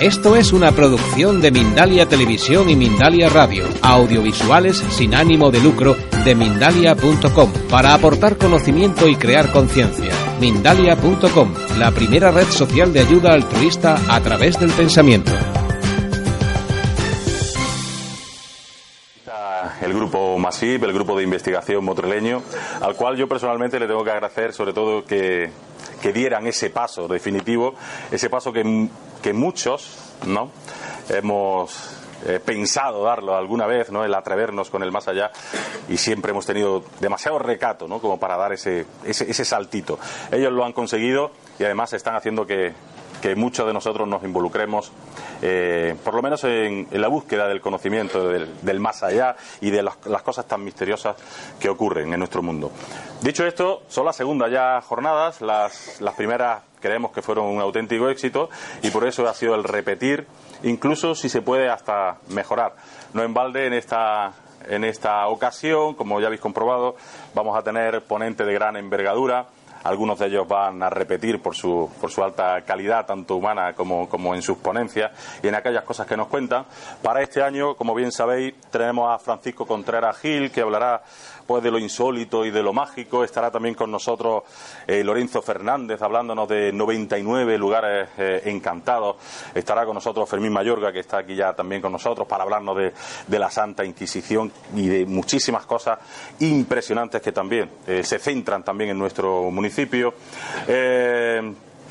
Esto es una producción de Mindalia Televisión y Mindalia Radio, audiovisuales sin ánimo de lucro de mindalia.com, para aportar conocimiento y crear conciencia. Mindalia.com, la primera red social de ayuda altruista a través del pensamiento. el grupo MASIP, el grupo de investigación motreleño, al cual yo personalmente le tengo que agradecer sobre todo que, que dieran ese paso definitivo, ese paso que, que muchos no hemos eh, pensado darlo alguna vez, ¿no? El atrevernos con el más allá y siempre hemos tenido demasiado recato, ¿no? Como para dar ese, ese, ese saltito. Ellos lo han conseguido y además están haciendo que, que muchos de nosotros nos involucremos, eh, por lo menos en, la búsqueda del conocimiento del, más allá y de las, cosas tan misteriosas que ocurren en nuestro mundo. Dicho esto, son las segundas ya jornadas, las, primeras creemos que fueron un auténtico éxito y por eso ha sido el repetir, incluso si se puede hasta mejorar. No en balde en esta en esta ocasión, como ya habéis comprobado, vamos a tener ponente de gran envergadura, algunos de ellos van a repetir por su, por su alta calidad, tanto humana como, como en sus ponencias y en aquellas cosas que nos cuentan. Para este año, como bien sabéis, tenemos a Francisco Contreras Gil, que hablará pues de lo insólito y de lo mágico. Estará también con nosotros eh, Lorenzo Fernández hablándonos de 99 lugares eh, encantados. Estará con nosotros Fermín Mayorga, que está aquí ya también con nosotros para hablarnos de, de la Santa Inquisición y de muchísimas cosas impresionantes que también eh, se centran también en nuestro municipio.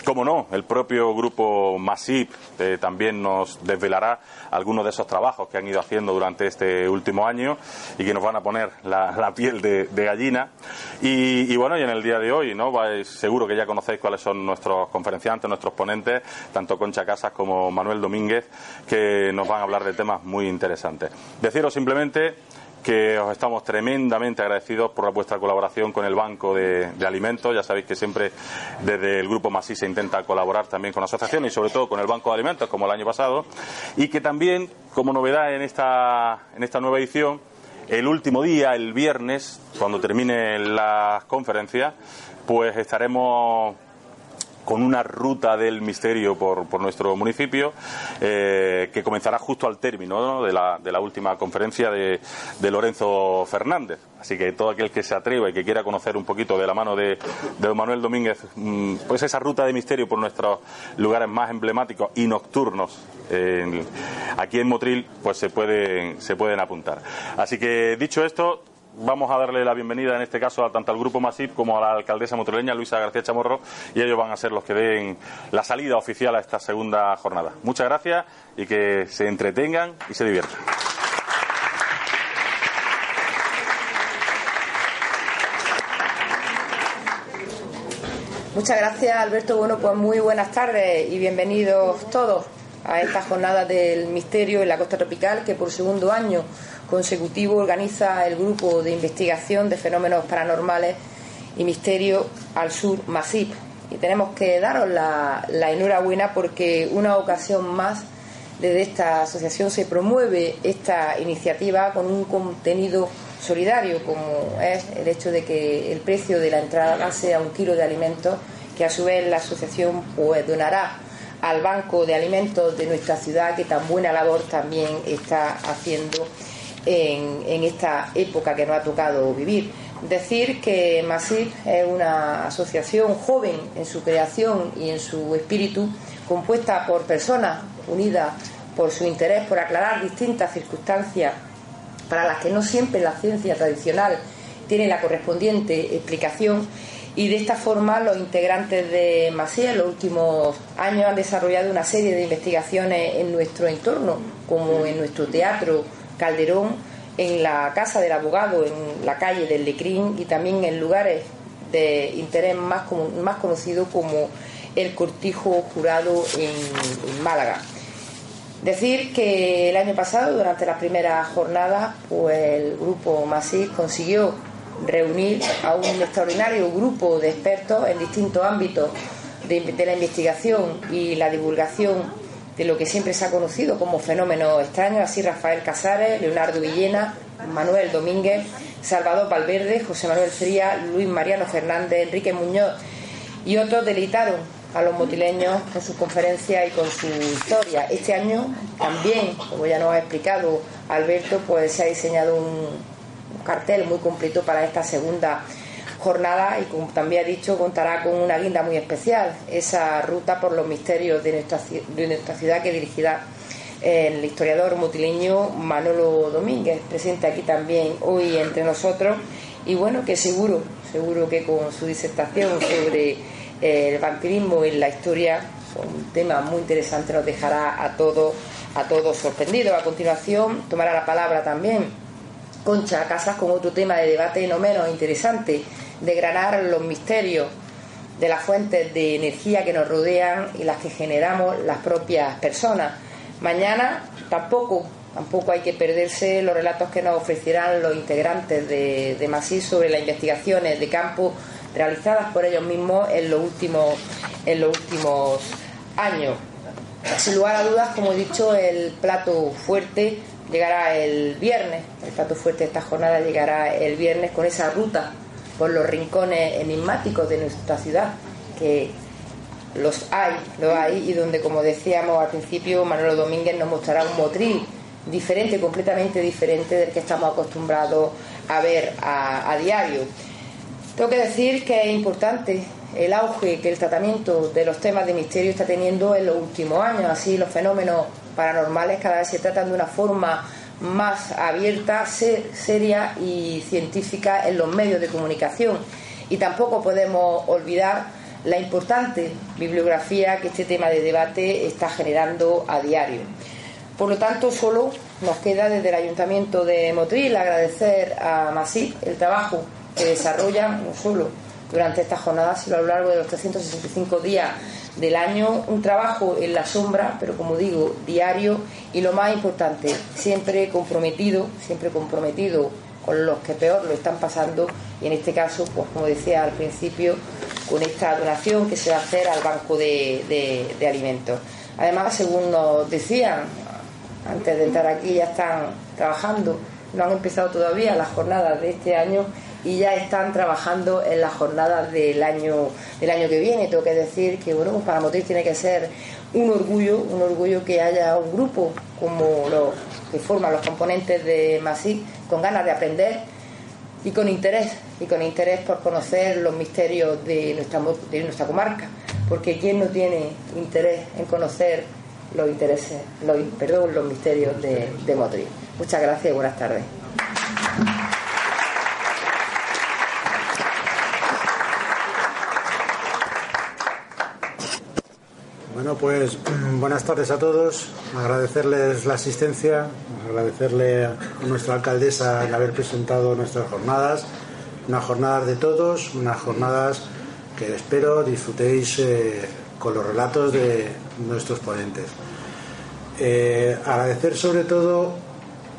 Como no, el propio grupo Masip eh, también nos desvelará algunos de esos trabajos que han ido haciendo durante este último año y que nos van a poner la, piel de, gallina. Y, bueno, y en el día de hoy, ¿no? seguro que ya conocéis cuáles son nuestros conferenciantes, nuestros ponentes, tanto Concha Casas como Manuel Domínguez, que nos van a hablar de temas muy interesantes. Deciros simplemente que os estamos tremendamente agradecidos por vuestra colaboración con el Banco de, Alimentos. Ya sabéis que siempre desde el Grupo Masí se intenta colaborar también con la asociación y sobre todo con el Banco de Alimentos, como el año pasado. Y que también, como novedad en esta, en esta nueva edición, el último día, el viernes, cuando termine la conferencia, pues estaremos con una ruta del misterio por, por nuestro municipio eh, que comenzará justo al término de, la, de, la, última conferencia de, de, Lorenzo Fernández. Así que todo aquel que se atreva y que quiera conocer un poquito de la mano de, don Manuel Domínguez, mm, pues esa ruta de misterio por nuestros lugares más emblemáticos y nocturnos aquí en Motril, pues se pueden, se pueden apuntar. Así que dicho esto, vamos a darle la bienvenida en este caso tanto al grupo Masip como a la alcaldesa motroleña Luisa García Chamorro y ellos van a ser los que den la salida oficial a esta segunda jornada. Muchas gracias y que se entretengan y se diviertan. Muchas gracias Alberto. Bueno, pues muy buenas tardes y bienvenidos todos a esta jornada del misterio en la costa tropical que por segundo año consecutivo organiza el grupo de investigación de fenómenos paranormales y misterio al sur MASIP. Y tenemos que daros la, enhorabuena porque una ocasión más desde esta asociación se promueve esta iniciativa con un contenido solidario, como es el hecho de que el precio de la entrada sea un kilo de alimentos, que a su vez la asociación pues donará al Banco de Alimentos de nuestra ciudad, que tan buena labor también está haciendo en, esta época que nos ha tocado vivir. Decir que MASIF es una asociación joven en su creación y en su espíritu, compuesta por personas unidas por su interés por aclarar distintas circunstancias para las que no siempre la ciencia tradicional tiene la correspondiente explicación y de esta forma los integrantes de MASIF en los últimos años han desarrollado una serie de investigaciones en nuestro entorno, como en nuestro teatro, Calderón, en la casa del abogado, en la calle del Lecrín y también en lugares de interés más, más conocidos como el Cortijo Jurado en, Málaga. Decir que el año pasado, durante las primeras jornadas, pues el grupo Masís consiguió reunir a un extraordinario grupo de expertos en distintos ámbitos de, la investigación y la divulgación de lo que siempre se ha conocido como fenómeno extraño, así Rafael Casares, Leonardo Villena, Manuel Domínguez, Salvador Valverde, José Manuel Fría, Luis Mariano Fernández, Enrique Muñoz y otros deleitaron a los motileños con su conferencia y con su historia. Este año también, como ya nos ha explicado Alberto, pues se ha diseñado un cartel muy completo para esta segunda jornada y como también ha dicho contará con una guinda muy especial, esa ruta por los misterios de nuestra, de nuestra ciudad que dirigirá el historiador motileño Manolo Domínguez, presente aquí también hoy entre nosotros y bueno que seguro, seguro que con su disertación sobre el vampirismo en la historia, un tema muy interesante, nos dejará a todos a todos sorprendidos. A continuación tomará la palabra también Concha Casas con otro tema de debate no menos interesante, de granar los misterios de las fuentes de energía que nos rodean y las que generamos las propias personas. Mañana tampoco, tampoco hay que perderse los relatos que nos ofrecerán los integrantes de, de sobre las investigaciones de campo realizadas por ellos mismos en los últimos, en los últimos años. Sin lugar a dudas, como he dicho, el plato fuerte llegará el viernes. El plato fuerte de esta jornada llegará el viernes con esa ruta por los rincones enigmáticos de nuestra ciudad, que los hay, lo hay, y donde, como decíamos al principio, Manolo Domínguez nos mostrará un motril diferente, completamente diferente del que estamos acostumbrados a ver a diario. Tengo que decir que es importante el auge que el tratamiento de los temas de misterio está teniendo en los últimos años. Así los fenómenos paranormales cada vez se tratan de una forma más abierta, seria y científica en los medios de comunicación. Y tampoco podemos olvidar la importante bibliografía que este tema de debate está generando a diario. Por lo tanto, solo nos queda desde el Ayuntamiento de Motril agradecer a Masip el trabajo que desarrollan no solo durante estas jornadas, sino a lo largo de los 365 días del año, un trabajo en la sombra, pero como digo, diario. Y lo más importante, siempre comprometido, siempre comprometido con los que peor lo están pasando. Y en este caso, pues como decía al principio, con esta donación que se va a hacer al banco de, de alimentos. Además, según nos decían, antes de entrar aquí ya están trabajando, no han empezado todavía las jornadas de este año y ya están trabajando en las jornadas del año del año que viene. Tengo que decir que bueno, para Motril tiene que ser un orgullo, un orgullo que haya un grupo como los que forman los componentes de MASIC con ganas de aprender y con interés, y con interés por conocer los misterios de nuestra, de nuestra comarca, porque ¿quién no tiene interés en conocer los intereses, los, perdón, los misterios de, de Motril? Muchas gracias y buenas tardes. Bueno, pues buenas tardes a todos. Agradecerles la asistencia, agradecerle a nuestra alcaldesa el haber presentado nuestras jornadas, unas jornadas de todos, unas jornadas que espero disfrutéis eh, con los relatos de nuestros ponentes. Eh, agradecer sobre todo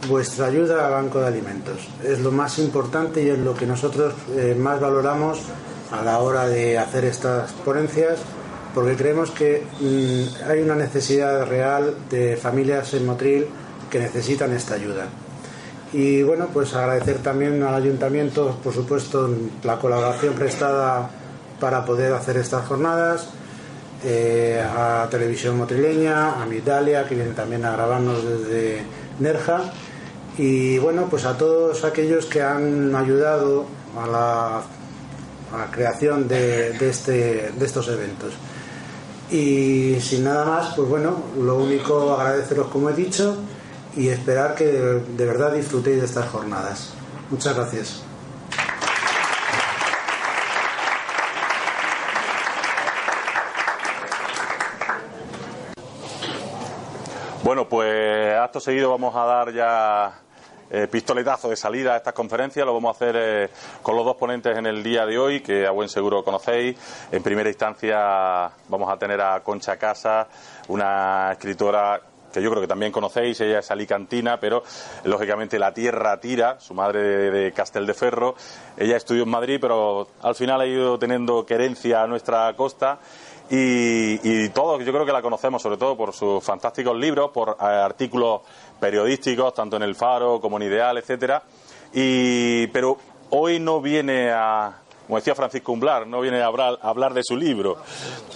vuestra ayuda al Banco de Alimentos. Es lo más importante y es lo que nosotros eh, más valoramos a la hora de hacer estas ponencias porque creemos que mm, hay una necesidad real de familias en Motril que necesitan esta ayuda. Y bueno, pues agradecer también al ayuntamiento, por supuesto, la colaboración prestada para poder hacer estas jornadas, eh, a Televisión Motrileña, a Mitalia, que viene también a grabarnos desde Nerja, y bueno, pues a todos aquellos que han ayudado a la, creación de, este, de estos eventos. Y sin nada más, pues bueno, lo único agradeceros como he dicho y esperar que de, verdad disfrutéis de estas jornadas. Muchas gracias. Bueno, pues acto seguido vamos a dar ya eh, pistoletazo de salida a estas conferencias. Lo vamos a hacer eh, con los dos ponentes en el día de hoy, que a buen seguro conocéis. En primera instancia vamos a tener a Concha Casa, una escritora que yo creo que también conocéis, ella es alicantina, pero lógicamente la tierra tira, su madre de, de Casteldeferro, ella estudió en Madrid, pero al final ha ido teniendo querencia a nuestra costa y, y todos yo creo que la conocemos sobre todo por sus fantásticos libros, por eh, artículos periodísticos, tanto en El Faro como en Ideal, etcétera. Y, pero hoy no viene a, como decía Francisco Umblar, no viene a hablar, a hablar de su libro,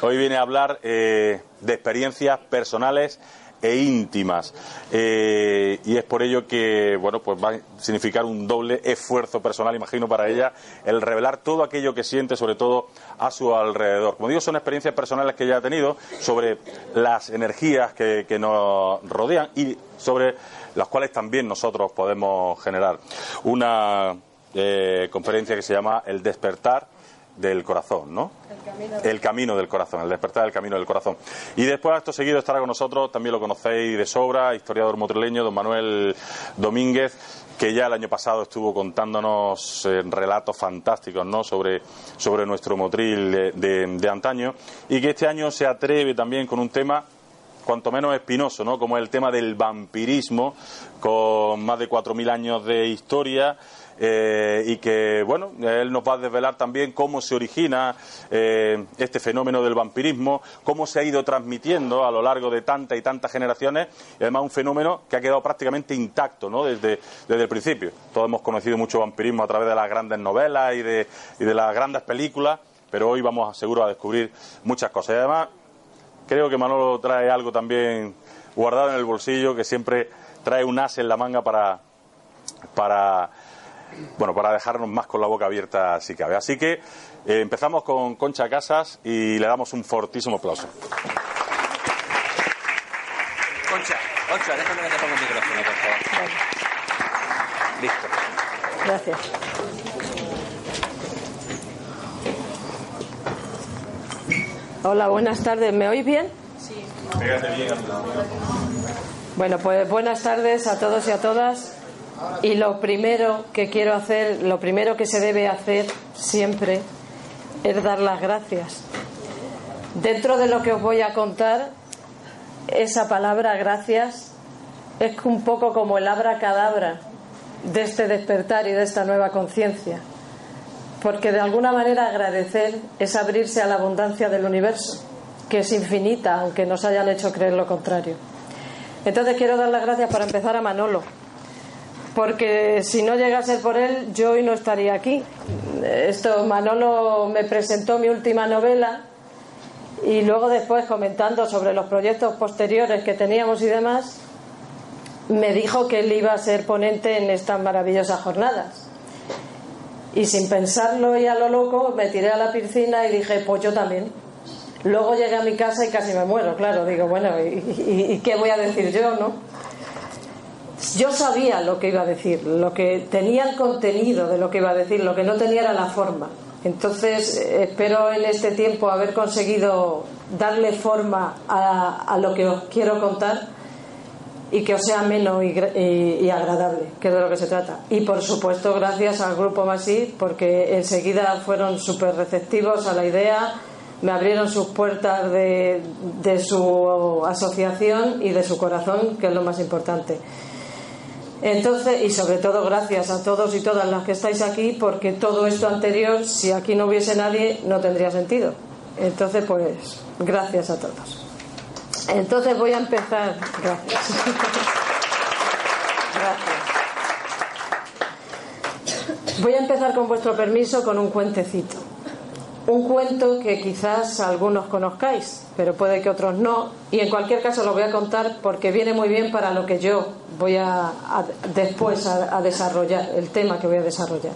hoy viene a hablar eh, de experiencias personales e íntimas. Eh, y es por ello que, bueno, pues va a significar un doble esfuerzo personal, imagino, para ella, el revelar todo aquello que siente, sobre todo a su alrededor. Como digo, son experiencias personales que ella ha tenido sobre las energías que, nos rodean y sobre las cuales también nosotros podemos generar. Una eh, conferencia que se llama El despertar del corazón, ¿no? El camino, del corazón, el despertar del camino del corazón. Y después, acto seguido, estará con nosotros, también lo conocéis de sobra, historiador motrileño, don Manuel Domínguez, que ya el año pasado estuvo contándonos eh, relatos fantásticos ¿no? sobre, sobre nuestro motril de, de, de antaño, y que este año se atreve también con un tema cuanto menos espinoso, ¿no? como el tema del vampirismo, con más de 4.000 años de historia, eh, y que, bueno, él nos va a desvelar también cómo se origina eh, este fenómeno del vampirismo, cómo se ha ido transmitiendo a lo largo de tantas y tantas generaciones, y además un fenómeno que ha quedado prácticamente intacto ¿no? desde, desde el principio. Todos hemos conocido mucho vampirismo a través de las grandes novelas y de, y de las grandes películas, pero hoy vamos seguro a descubrir muchas cosas. Además, creo que Manolo trae algo también guardado en el bolsillo, que siempre trae un as en la manga para, para bueno, para dejarnos más con la boca abierta si cabe. Así que eh, empezamos con Concha Casas y le damos un fortísimo aplauso. Concha, Concha, déjame que te ponga el micrófono, por favor. Listo. Gracias. Hola, buenas tardes. ¿Me oís bien? Bueno, pues buenas tardes a todos y a todas. Y lo primero que quiero hacer, lo primero que se debe hacer siempre es dar las gracias. Dentro de lo que os voy a contar, esa palabra gracias es un poco como el abracadabra de este despertar y de esta nueva conciencia. Porque de alguna manera agradecer es abrirse a la abundancia del universo, que es infinita, aunque nos hayan hecho creer lo contrario. Entonces quiero dar las gracias para empezar a Manolo, porque si no llega a ser por él, yo hoy no estaría aquí. Esto, Manolo me presentó mi última novela y luego después comentando sobre los proyectos posteriores que teníamos y demás, me dijo que él iba a ser ponente en estas maravillosas jornadas. Y sin pensarlo y a lo loco, me tiré a la piscina y dije, pues yo también. Luego llegué a mi casa y casi me muero, claro. Digo, bueno, ¿y, y, qué voy a decir yo, no? Yo sabía lo que iba a decir, lo que tenía el contenido de lo que iba a decir, lo que no tenía era la forma. Entonces, espero en este tiempo haber conseguido darle forma a, a lo que os quiero contar y que os sea ameno y, y, agradable, que es de lo que se trata. Y por supuesto, gracias al Grupo Masí, porque enseguida fueron súper receptivos a la idea, me abrieron sus puertas de, de su asociación y de su corazón, que es lo más importante. Entonces, y sobre todo gracias a todos y todas las que estáis aquí, porque todo esto anterior, si aquí no hubiese nadie, no tendría sentido. Entonces, pues, gracias a todos. Entonces voy a empezar. Gracias. Gracias. Voy a empezar con vuestro permiso con un cuentecito. Un cuento que quizás algunos conozcáis, pero puede que otros no. Y en cualquier caso lo voy a contar porque viene muy bien para lo que yo voy a, después a desarrollar, el tema que voy a desarrollar.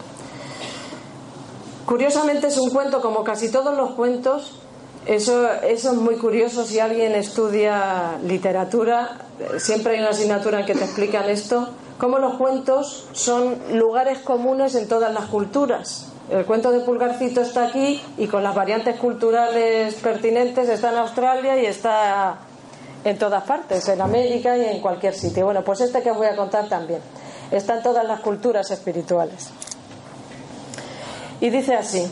Curiosamente es un cuento como casi todos los cuentos eso, eso, es muy curioso si alguien estudia literatura, siempre hay una asignatura en que te explican esto, cómo los cuentos son lugares comunes en todas las culturas. El cuento de Pulgarcito está aquí y con las variantes culturales pertinentes está en Australia y está en todas partes, en América y en cualquier sitio. Bueno, pues este que os voy a contar también. Está en todas las culturas espirituales. Y dice así,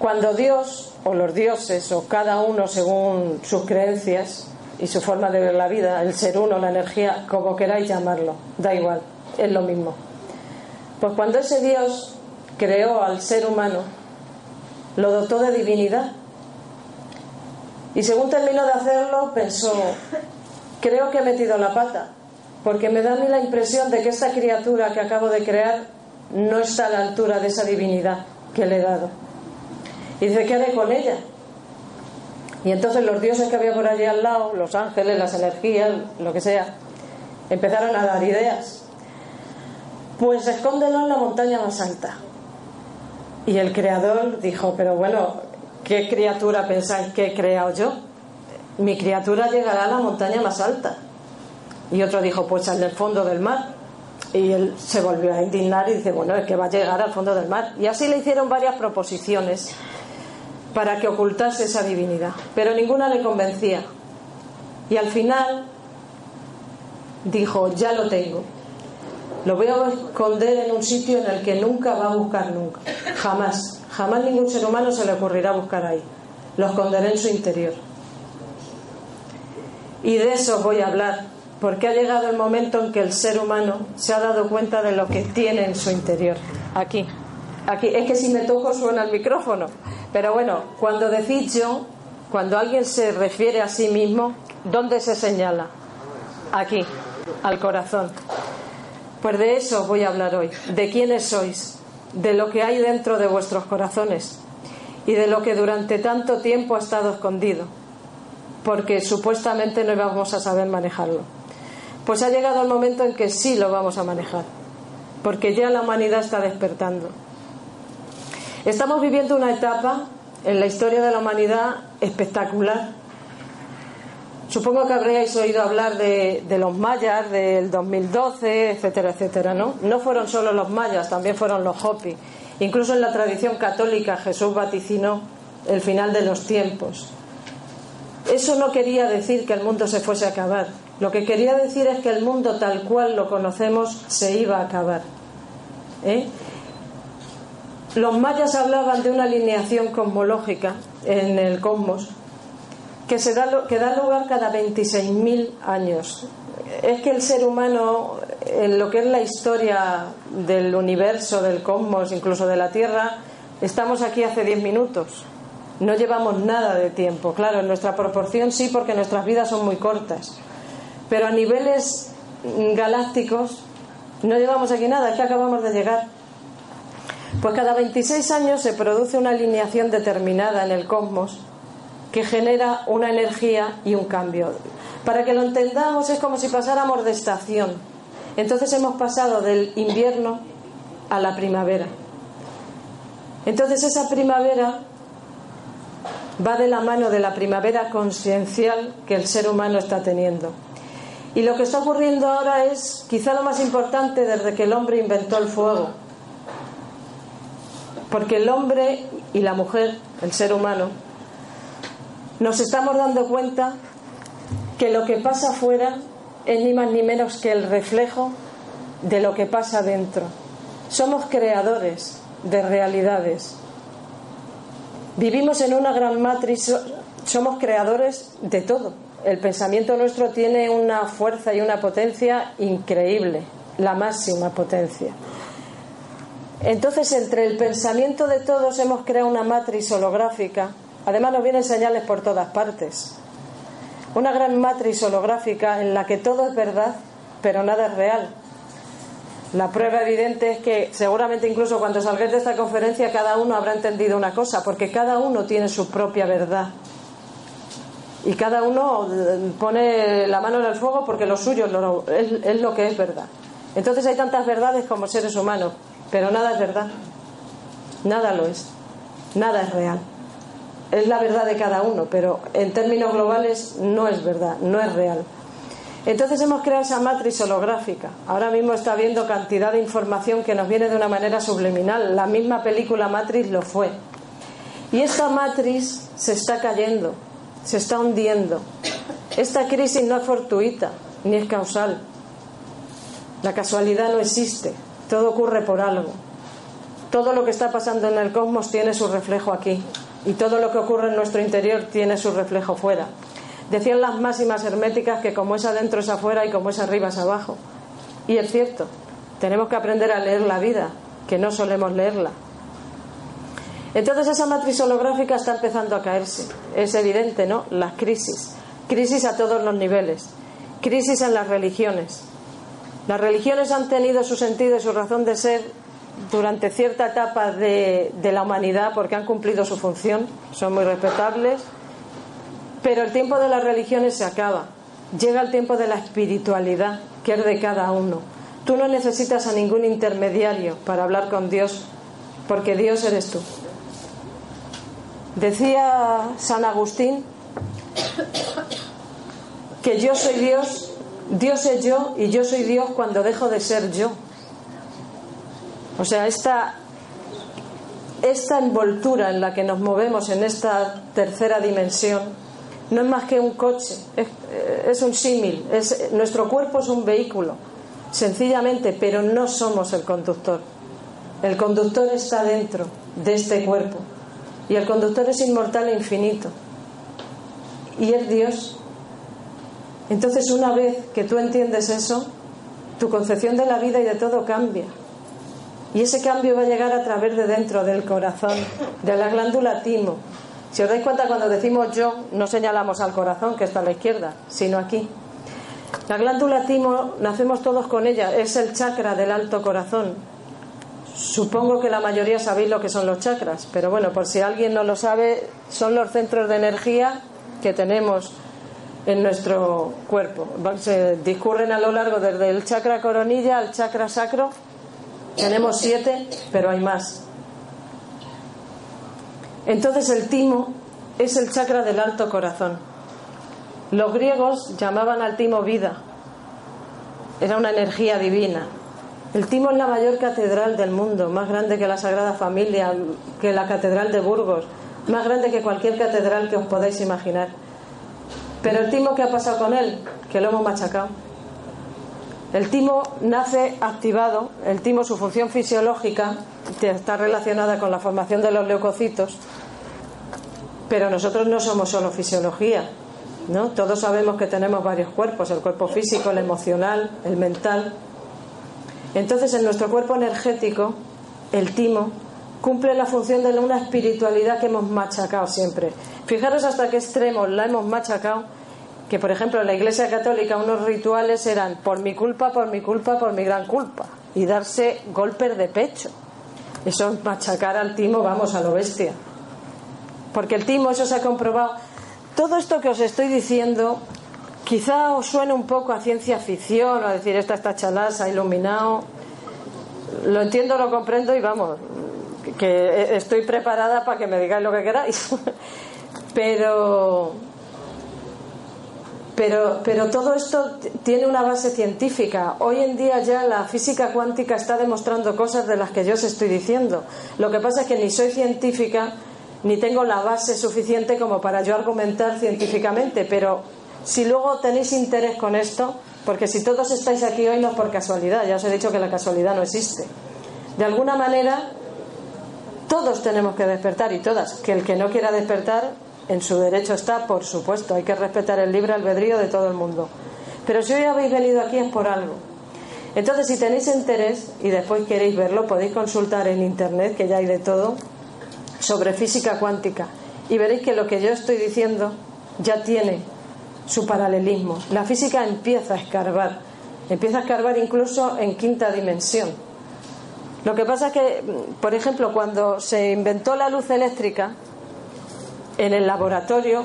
cuando Dios o los dioses o cada uno según sus creencias y su forma de ver la vida, el ser uno, la energía, como queráis llamarlo, da igual, es lo mismo. Pues cuando ese Dios creó al ser humano, lo dotó de divinidad. Y según terminó de hacerlo, pensó, creo que he metido la pata, porque me da a mí la impresión de que esta criatura que acabo de crear no está a la altura de esa divinidad que le he dado. Y dice, ¿qué haré con ella? Y entonces los dioses que había por allí al lado, los ángeles, las energías, lo que sea, empezaron a dar ideas. Pues escóndelo en la montaña más alta. Y el creador dijo, pero bueno, ¿qué criatura pensáis que he creado yo? Mi criatura llegará a la montaña más alta. Y otro dijo, pues al fondo del mar. Y él se volvió a indignar y dice, bueno, es que va a llegar al fondo del mar. Y así le hicieron varias proposiciones para que ocultase esa divinidad, pero ninguna le convencía. Y al final dijo, ya lo tengo. Lo voy a esconder en un sitio en el que nunca va a buscar nunca. Jamás. Jamás ningún ser humano se le ocurrirá buscar ahí. Lo esconderé en su interior. Y de eso voy a hablar, porque ha llegado el momento en que el ser humano se ha dado cuenta de lo que tiene en su interior. Aquí. Aquí. Es que si me toco suena el micrófono. Pero bueno, cuando decís yo, cuando alguien se refiere a sí mismo, ¿dónde se señala? Aquí, al corazón. Pues de eso voy a hablar hoy, de quiénes sois, de lo que hay dentro de vuestros corazones y de lo que durante tanto tiempo ha estado escondido, porque supuestamente no íbamos a saber manejarlo. Pues ha llegado el momento en que sí lo vamos a manejar, porque ya la humanidad está despertando. Estamos viviendo una etapa en la historia de la humanidad espectacular. Supongo que habréis oído hablar de, los mayas del 2012, etcétera, etcétera, ¿no? No fueron solo los mayas, también fueron los Hopi. Incluso en la tradición católica Jesús vaticinó el final de los tiempos. Eso no quería decir que el mundo se fuese a acabar. Lo que quería decir es que el mundo tal cual lo conocemos se iba a acabar. ¿Eh? Los mayas hablaban de una alineación cosmológica en el cosmos que, se da, que da lugar cada 26.000 años. Es que el ser humano, en lo que es la historia del universo, del cosmos, incluso de la Tierra, estamos aquí hace 10 minutos. No llevamos nada de tiempo. Claro, en nuestra proporción sí, porque nuestras vidas son muy cortas. Pero a niveles galácticos no llevamos aquí nada, es que acabamos de llegar. Pues cada 26 años se produce una alineación determinada en el cosmos que genera una energía y un cambio. Para que lo entendamos es como si pasáramos de estación. Entonces hemos pasado del invierno a la primavera. Entonces esa primavera va de la mano de la primavera conciencial que el ser humano está teniendo. Y lo que está ocurriendo ahora es quizá lo más importante desde que el hombre inventó el fuego porque el hombre y la mujer, el ser humano, nos estamos dando cuenta que lo que pasa afuera es ni más ni menos que el reflejo de lo que pasa dentro. Somos creadores de realidades. Vivimos en una gran matriz, somos creadores de todo. El pensamiento nuestro tiene una fuerza y una potencia increíble, la máxima potencia. Entonces, entre el pensamiento de todos hemos creado una matriz holográfica. Además, nos vienen señales por todas partes. Una gran matriz holográfica en la que todo es verdad, pero nada es real. La prueba evidente es que seguramente incluso cuando salgáis de esta conferencia cada uno habrá entendido una cosa, porque cada uno tiene su propia verdad. Y cada uno eh, pone la mano en el fuego porque lo suyo es lo que es verdad. Entonces hay tantas verdades como seres humanos. Pero nada es verdad. Nada lo es. Nada es real. Es la verdad de cada uno, pero en términos globales no es verdad, no es real. Entonces hemos creado esa matriz holográfica. Ahora mismo está habiendo cantidad de información que nos viene de una manera subliminal. La misma película Matrix lo fue. Y esta matriz se está cayendo, se está hundiendo. Esta crisis no es fortuita, ni es causal. La casualidad no existe. Todo ocurre por algo. Todo lo que está pasando en el cosmos tiene su reflejo aquí. Y todo lo que ocurre en nuestro interior tiene su reflejo fuera. Decían las máximas herméticas que como es adentro es afuera y como es arriba es abajo. Y es cierto, tenemos que aprender a leer la vida, que no solemos leerla. Entonces esa matriz holográfica está empezando a caerse. Es evidente, ¿no? Las crisis. Crisis a todos los niveles. Crisis en las religiones. Las religiones han tenido su sentido y su razón de ser durante cierta etapa de, la humanidad porque han cumplido su función, son muy respetables, pero el tiempo de las religiones se acaba. Llega el tiempo de la espiritualidad, que es de cada uno. Tú no necesitas a ningún intermediario para hablar con Dios, porque Dios eres tú. Decía San Agustín que yo soy Dios, Dios es yo y yo soy Dios cuando dejo de ser yo. O sea, esta, esta envoltura en la que nos movemos en esta tercera dimensión no es más que un coche, es, es un símil, es, nuestro cuerpo es un vehículo, sencillamente, pero no somos el conductor. El conductor está dentro de este cuerpo y el conductor es inmortal e infinito y es Dios. Entonces, una vez que tú entiendes eso, tu concepción de la vida y de todo cambia. Y ese cambio va a llegar a través de dentro del corazón, de la glándula timo, si os dais cuenta, cuando decimos yo, no señalamos al corazón, que está a la izquierda, sino aquí. La glándula timo, nacemos todos con ella, es el chakra del alto corazón. Supongo que la mayoría sabéis lo que son los chakras, pero bueno, por si alguien no lo sabe, son los centros de energía que tenemos en nuestro cuerpo. Se discurren a lo largo desde el chakra coronilla al chakra sacro. Tenemos siete, pero hay más. Entonces el timo es el chakra del alto corazón. Los griegos llamaban al timo vida. Era una energía divina. El timo es la mayor catedral del mundo, más grande que la Sagrada Familia, que la Catedral de Burgos, más grande que cualquier catedral que os podáis imaginar. Pero el timo, ¿qué ha pasado con él? Que lo hemos machacado. El timo nace activado, el timo, su función fisiológica, está relacionada con la formación de los leucocitos, pero nosotros no somos solo fisiología, ¿no? Todos sabemos que tenemos varios cuerpos, el cuerpo físico, el emocional, el mental. Entonces, en nuestro cuerpo energético, el timo cumple la función de una espiritualidad que hemos machacado siempre. Fijaros hasta qué extremo la hemos machacado, que por ejemplo en la Iglesia Católica unos rituales eran por mi culpa, por mi culpa, por mi gran culpa, y darse golpes de pecho. Eso es machacar al timo, vamos, a lo bestia porque el timo, eso se ha comprobado. Todo esto que os estoy diciendo quizá os suene un poco a ciencia ficción, o a decir, esta está chalasa, iluminado. Lo entiendo, lo comprendo y vamos, que estoy preparada para que me digáis lo que queráis. pero, pero, pero todo esto tiene una base científica. Hoy en día ya la física cuántica está demostrando cosas de las que yo os estoy diciendo. Lo que pasa es que ni soy científica ni tengo la base suficiente como para yo argumentar científicamente, pero si luego tenéis interés con esto, porque si todos estáis aquí hoy no es por casualidad, ya os he dicho que la casualidad no existe. De alguna manera, todos tenemos que despertar y todas, que el que no quiera despertar, en su derecho está, por supuesto, hay que respetar el libre albedrío de todo el mundo. Pero si hoy habéis venido aquí es por algo. Entonces, si tenéis interés y después queréis verlo, podéis consultar en Internet, que ya hay de todo, sobre física cuántica y veréis que lo que yo estoy diciendo ya tiene su paralelismo. La física empieza a escarbar, empieza a escarbar incluso en quinta dimensión. Lo que pasa es que, por ejemplo, cuando se inventó la luz eléctrica en el laboratorio,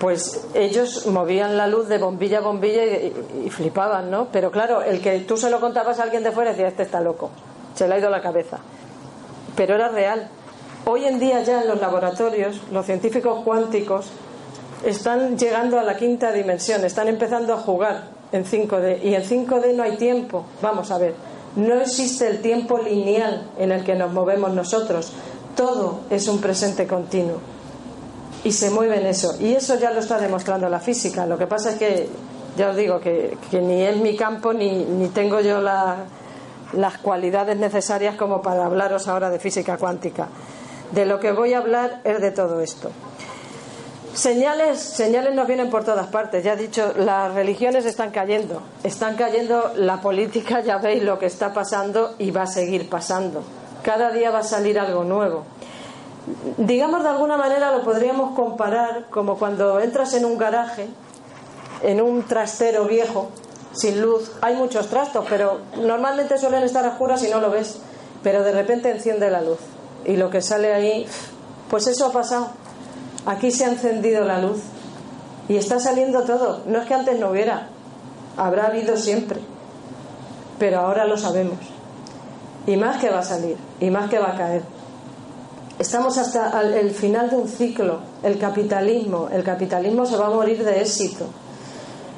pues ellos movían la luz de bombilla a bombilla y, flipaban, ¿no? Pero claro, el que tú se lo contabas a alguien de fuera decía, este está loco, se le ha ido la cabeza. Pero era real. Hoy en día ya en los laboratorios, los científicos cuánticos están llegando a la quinta dimensión, están empezando a jugar en 5D. Y en 5D no hay tiempo. Vamos a ver, no existe el tiempo lineal en el que nos movemos nosotros. Todo es un presente continuo. Y se mueve en eso. Y eso ya lo está demostrando la física. Lo que pasa es que, ya os digo, que, ni es mi campo ni, ni tengo yo las cualidades necesarias como para hablaros ahora de física cuántica. De lo que voy a hablar es de todo esto. Señales, señales nos vienen por todas partes. Ya he dicho, las religiones están cayendo. Están cayendo la política, ya veis lo que está pasando y va a seguir pasando. Cada día va a salir algo nuevo. Digamos, de alguna manera lo podríamos comparar como cuando entras en un garaje, en un trastero viejo, sin luz. Hay muchos trastos, pero normalmente suelen estar a oscuras y no lo ves. Pero de repente enciende la luz. Y lo que sale ahí, pues eso ha pasado Aquí se ha encendido la luz y está saliendo todo. No es que antes no hubiera, habrá habido siempre, pero ahora lo sabemos. Y más que va a salir, y más que va a caer. Estamos hasta el final de un ciclo, el capitalismo. El capitalismo se va a morir de éxito.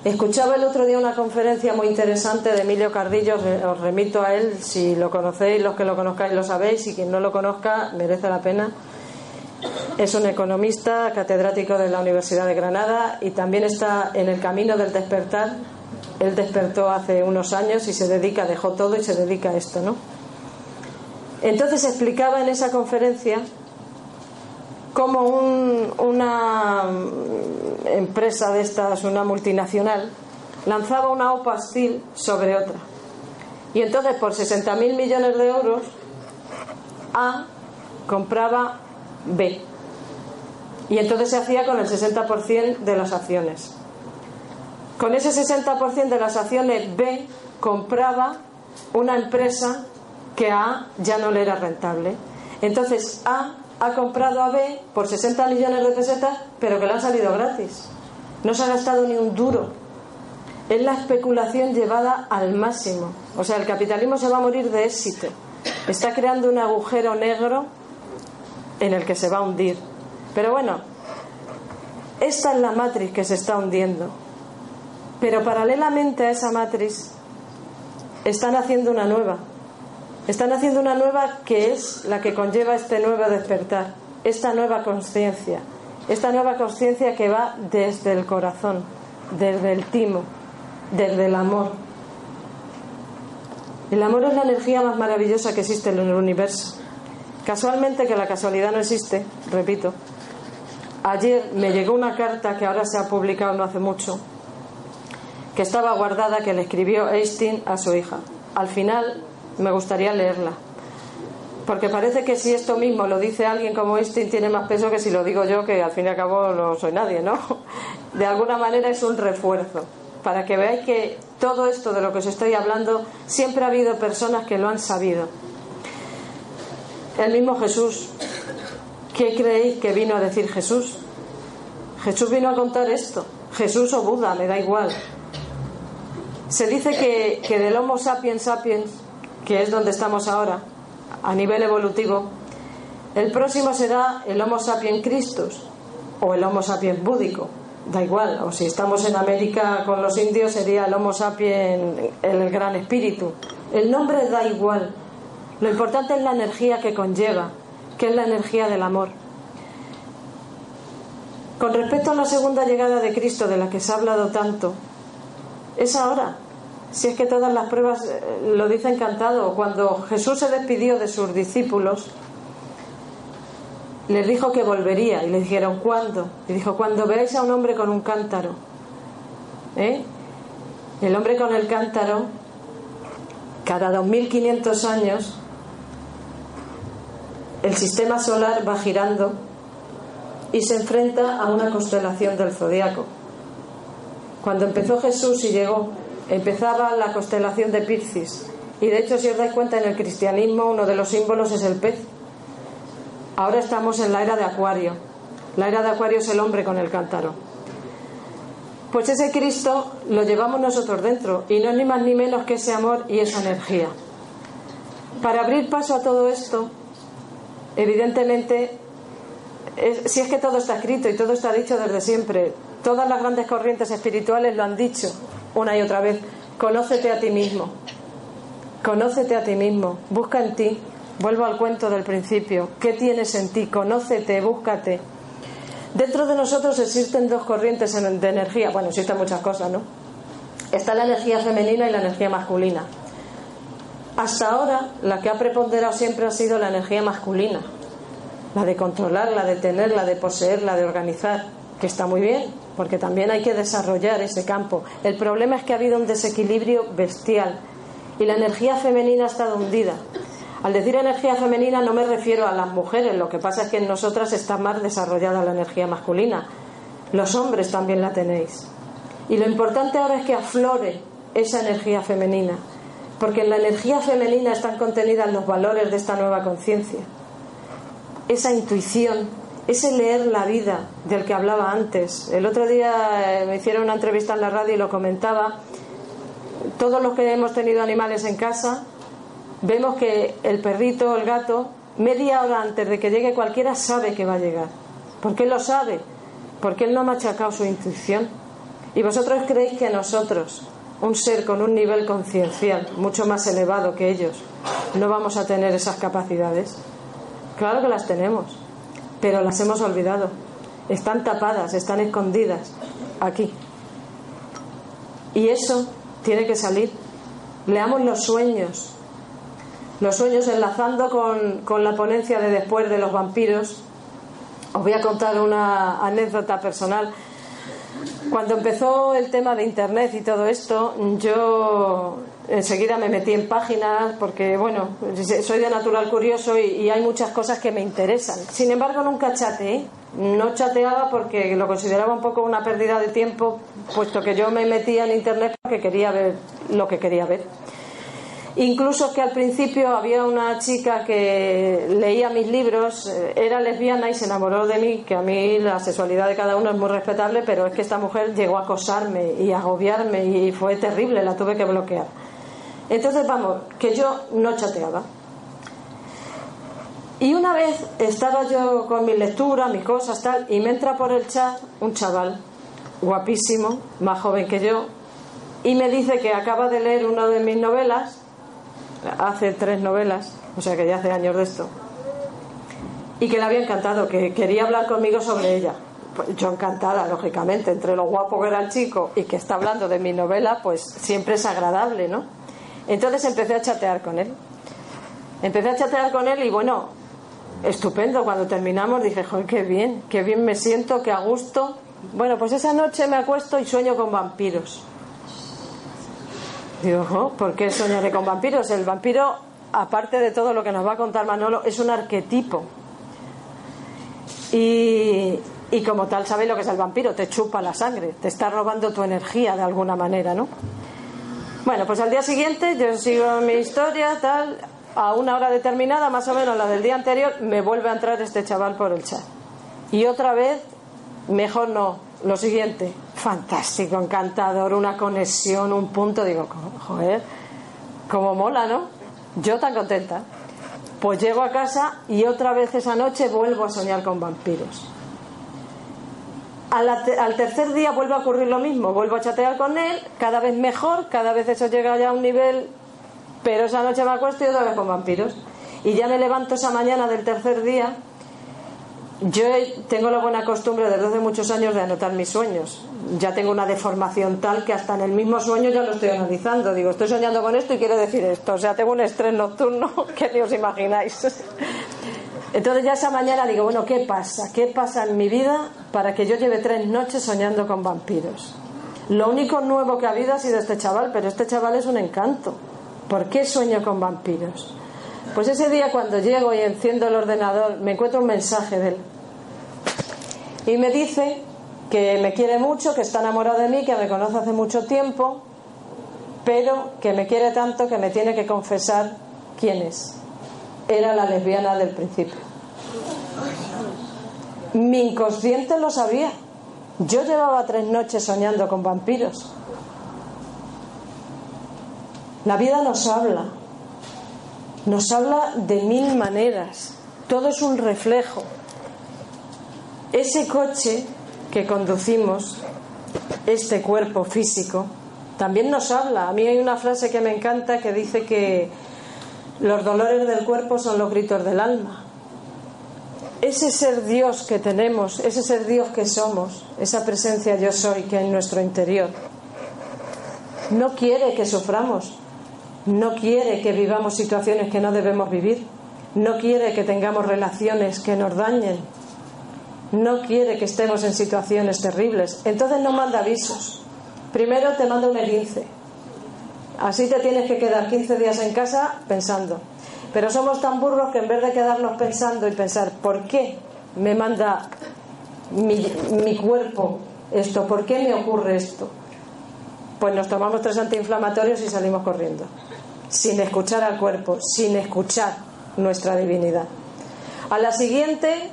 Escuchaba el otro día una conferencia muy interesante de Emilio Cardillo, os remito a él, si lo conocéis, los que lo conozcáis lo sabéis, y quien no lo conozca merece la pena es un economista catedrático de la Universidad de Granada y también está en el camino del despertar. Él despertó hace unos años y se dedica, dejó todo y se dedica a esto, ¿no? Entonces explicaba en esa conferencia cómo una empresa de estas, una multinacional, lanzaba una OPA sobre otra. Y entonces por 60.000 millones de euros, A compraba B. Y entonces se hacía con el 60% de las acciones. Con ese 60% de las acciones B compraba una empresa que a A ya no le era rentable. Entonces A ha comprado a B por 60 millones de pesetas, pero que le han salido gratis. No se ha gastado ni un duro. Es la especulación llevada al máximo. O sea, el capitalismo se va a morir de éxito. Está creando un agujero negro en el que se va a hundir. Pero bueno, esta es la matriz que se está hundiendo. Pero paralelamente a esa matriz están haciendo una nueva. Están haciendo una nueva que es la que conlleva este nuevo despertar, esta nueva conciencia, esta nueva conciencia que va desde el corazón, desde el timo, desde el amor. El amor es la energía más maravillosa que existe en el universo. Casualmente, que la casualidad no existe, repito, ayer me llegó una carta que ahora se ha publicado no hace mucho, que estaba guardada, que le escribió Einstein a su hija. Al final me gustaría leerla, porque parece que si esto mismo lo dice alguien como Einstein tiene más peso que si lo digo yo, que al fin y al cabo no soy nadie, ¿no? De alguna manera es un refuerzo, para que veáis que todo esto de lo que os estoy hablando, siempre ha habido personas que lo han sabido el mismo Jesús. ¿Qué creéis que vino a decir Jesús? Jesús vino a contar esto. Jesús o Buda, me da igual. Se dice que, que del Homo sapiens sapiens, que es donde estamos ahora, a nivel evolutivo, el próximo será el Homo sapiens Christus o el Homo sapiens búdico. Da igual, o si estamos en América con los indios sería el Homo sapiens, el gran espíritu. El nombre da igual, lo importante es la energía que conlleva, que es la energía del amor. Con respecto a la segunda llegada de Cristo de la que se ha hablado tanto, es ahora. Si es que todas las pruebas eh, lo dicen cantado. Cuando Jesús se despidió de sus discípulos, les dijo que volvería y le dijeron, ¿cuándo? Y dijo, cuando veáis a un hombre con un cántaro. ¿Eh? El hombre con el cántaro, cada 2500 años, el sistema solar va girando y se enfrenta a una constelación del zodiaco. Cuando empezó Jesús y llegó, empezaba la constelación de Piscis. Y de hecho, si os dais cuenta, en el cristianismo uno de los símbolos es el pez. Ahora estamos en la era de Acuario. La era de Acuario es el hombre con el cántaro. Pues ese Cristo lo llevamos nosotros dentro y no es ni más ni menos que ese amor y esa energía. Para abrir paso a todo esto, evidentemente, si es que todo está escrito y todo está dicho desde siempre, todas las grandes corrientes espirituales lo han dicho una y otra vez, conócete a ti mismo, conócete a ti mismo, busca en ti, vuelvo al cuento del principio, ¿qué tienes en ti? Conócete, búscate. Dentro de nosotros existen dos corrientes de energía, bueno, existen muchas cosas, ¿no? Está la energía femenina y la energía masculina. Hasta ahora, la que ha preponderado siempre ha sido la energía masculina, la de controlar, la de tener, la de poseer, la de organizar. que está muy bien, porque también hay que desarrollar ese campo. El problema es que ha habido un desequilibrio bestial y la energía femenina ha estado hundida. Al decir energía femenina no me refiero a las mujeres, lo que pasa es que en nosotras está más desarrollada la energía masculina. Los hombres también la tenéis. Y lo importante ahora es que aflore esa energía femenina, porque en la energía femenina están contenidas los valores de esta nueva conciencia. Esa intuición, ese leer la vida del que hablaba antes. El otro día eh, me hicieron una entrevista en la radio y lo comentaba. Todos los que hemos tenido animales en casa, vemos que el perrito o el gato, media hora antes de que llegue cualquiera, sabe que va a llegar. ¿Por qué lo sabe? Porque él no ha machacado su intuición. Y vosotros creéis que nosotros, un ser con un nivel conciencial mucho más elevado que ellos, no vamos a tener esas capacidades. Claro que las tenemos, pero las hemos olvidado. Están tapadas, están escondidas aquí. Y eso tiene que salir. Leamos los sueños. Los sueños enlazando con, con la ponencia de después de los vampiros. Os voy a contar una anécdota personal. Cuando empezó el tema de Internet y todo esto, yo enseguida me metí en páginas porque, bueno, soy de natural curioso y, hay muchas cosas que me interesan. Sin embargo, nunca chateé. No chateaba porque lo consideraba un poco una pérdida de tiempo, puesto que yo me metía en Internet porque quería ver lo que quería ver. Incluso que al principio había una chica que leía mis libros, eh, era lesbiana y se enamoró de mí, que a mí la sexualidad de cada uno es muy respetable, pero es que esta mujer llegó a acosarme y agobiarme y fue terrible, la tuve que bloquear. Entonces, vamos, que yo no chateaba. Y una vez estaba yo con mi lectura, mis cosas, tal, y me entra por el chat un chaval guapísimo, más joven que yo, y me dice que acaba de leer una de mis novelas hace tres novelas, o sea que ya hace años de esto, y que le había encantado, que quería hablar conmigo sobre ella. Pues yo encantada, lógicamente, entre lo guapo que era el chico y que está hablando de mi novela, pues siempre es agradable, ¿no? Entonces empecé a chatear con él. Empecé a chatear con él y bueno, estupendo. Cuando terminamos dije, joder, qué bien, qué bien me siento, qué a gusto. Bueno, pues esa noche me acuesto y sueño con vampiros. Digo, ¿por qué soñaré con vampiros? El vampiro, aparte de todo lo que nos va a contar Manolo, es un arquetipo. Y, y como tal, sabéis lo que es el vampiro, te chupa la sangre, te está robando tu energía de alguna manera, ¿no? Bueno, pues al día siguiente yo sigo mi historia, tal, a una hora determinada, más o menos la del día anterior, me vuelve a entrar este chaval por el chat. Y otra vez, mejor no, lo siguiente, fantástico, encantador, una conexión, un punto, digo, joder, como mola, ¿no? Yo tan contenta. Pues llego a casa y otra vez esa noche vuelvo a soñar con vampiros. Al, tercer día vuelve a ocurrir lo mismo, vuelvo a chatear con él, cada vez mejor, cada vez eso llega ya a un nivel, pero esa noche me acuesto y otra vez con vampiros. Y ya me levanto esa mañana del tercer día yo tengo la buena costumbre desde hace muchos años de anotar mis sueños. Ya tengo una deformación tal que hasta en el mismo sueño ya lo estoy analizando. Digo, estoy soñando con esto y quiere decir esto. O sea, tengo un estrés nocturno que ni os imagináis. Entonces ya esa mañana digo, bueno, ¿qué pasa? ¿Qué pasa en mi vida para que yo lleve tres noches soñando con vampiros? Lo único nuevo que ha habido ha sido este chaval, pero este chaval es un encanto. ¿Por qué sueño con vampiros? Pues ese día cuando llego y enciendo el ordenador me encuentro un mensaje de él. Y me dice que me quiere mucho, que está enamorado de mí, que me conoce hace mucho tiempo, pero que me quiere tanto que me tiene que confesar quién es. Era la lesbiana del principio. Mi inconsciente lo sabía. Yo llevaba tres noches soñando con vampiros. La vida nos habla, nos habla de mil maneras. Todo es un reflejo. Ese coche que conducimos, este cuerpo físico, también nos habla. A mí hay una frase que me encanta que dice que los dolores del cuerpo son los gritos del alma. Ese ser Dios que tenemos, ese ser Dios que somos, esa presencia yo soy que hay en nuestro interior, no quiere que suframos, no quiere que vivamos situaciones que no debemos vivir, no quiere que tengamos relaciones que nos dañen. no quiere que estemos en situaciones terribles. Entonces no manda avisos. Primero te manda un lince. Así te tienes que quedar 15 días en casa pensando. Pero somos tan burros que en vez de quedarnos pensando y pensar, ¿por qué me manda mi, mi cuerpo esto? ¿Por qué me ocurre esto? Pues nos tomamos tres antiinflamatorios y salimos corriendo, sin escuchar al cuerpo, sin escuchar nuestra divinidad. A la siguiente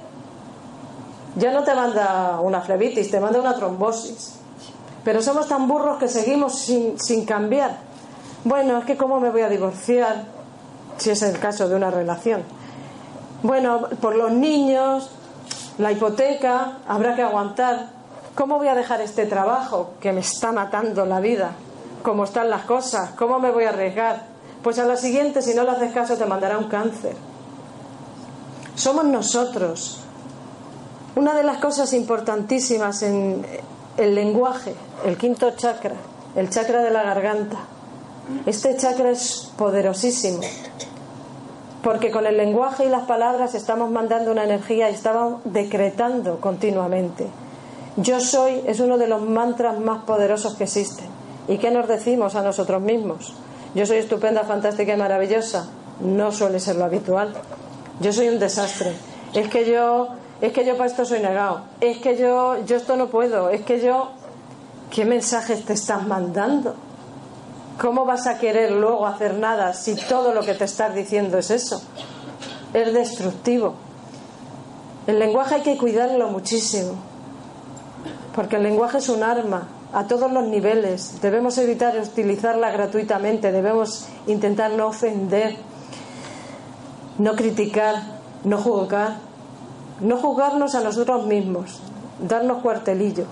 ya no te manda una flebitis, te manda una trombosis. Pero somos tan burros que seguimos sin, sin cambiar. Bueno, es que cómo me voy a divorciar si es el caso de una relación. Bueno, por los niños, la hipoteca, habrá que aguantar. ¿Cómo voy a dejar este trabajo que me está matando la vida? ¿Cómo están las cosas? ¿Cómo me voy a arriesgar? Pues a la siguiente, si no le haces caso, te mandará un cáncer. Somos nosotros una de las cosas importantísimas en el lenguaje, el quinto chakra, el chakra de la garganta, este chakra es poderosísimo, porque con el lenguaje y las palabras estamos mandando una energía y estamos decretando continuamente. Yo soy es uno de los mantras más poderosos que existen. ¿Y qué nos decimos a nosotros mismos? Yo soy estupenda, fantástica y maravillosa. No suele ser lo habitual. Yo soy un desastre. Es que yo es que yo para esto soy negado, es que yo, yo esto no puedo, es que yo, ¿qué mensajes te estás mandando? ¿Cómo vas a querer luego hacer nada si todo lo que te estás diciendo es eso? Es destructivo. El lenguaje hay que cuidarlo muchísimo, porque el lenguaje es un arma a todos los niveles. Debemos evitar utilizarla gratuitamente, debemos intentar no ofender, no criticar, no juzgar, no juzgarnos a nosotros mismos, darnos cuartelillo.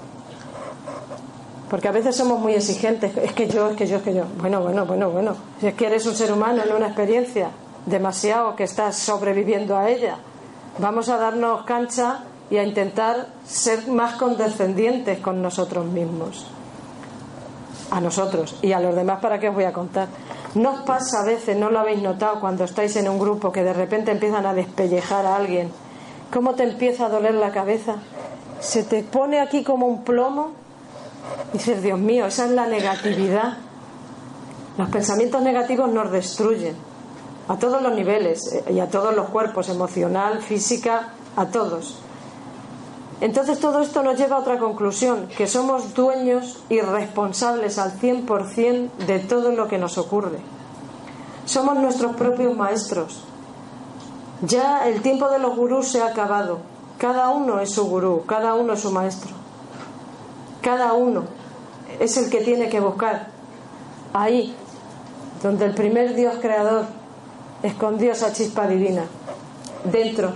Porque a veces somos muy exigentes, es que yo, es que yo, es que yo. Bueno, bueno, bueno, bueno. Si es que eres un ser humano en una experiencia demasiado que estás sobreviviendo a ella, vamos a darnos cancha y a intentar ser más condescendientes con nosotros mismos. A nosotros y a los demás, ¿para qué os voy a contar? ¿No os pasa a veces, no lo habéis notado, cuando estáis en un grupo que de repente empiezan a despellejar a alguien ¿Cómo te empieza a doler la cabeza? Se te pone aquí como un plomo. dices, Dios mío, esa es la negatividad. Los pensamientos negativos nos destruyen a todos los niveles eh, y a todos los cuerpos, emocional, física, a todos. Entonces todo esto nos lleva a otra conclusión, que somos dueños y responsables al 100% de todo lo que nos ocurre. Somos nuestros propios maestros. Ya el tiempo de los gurús se ha acabado. Cada uno es su gurú, cada uno es su maestro. Cada uno es el que tiene que buscar ahí, donde el primer Dios creador escondió esa chispa divina, dentro,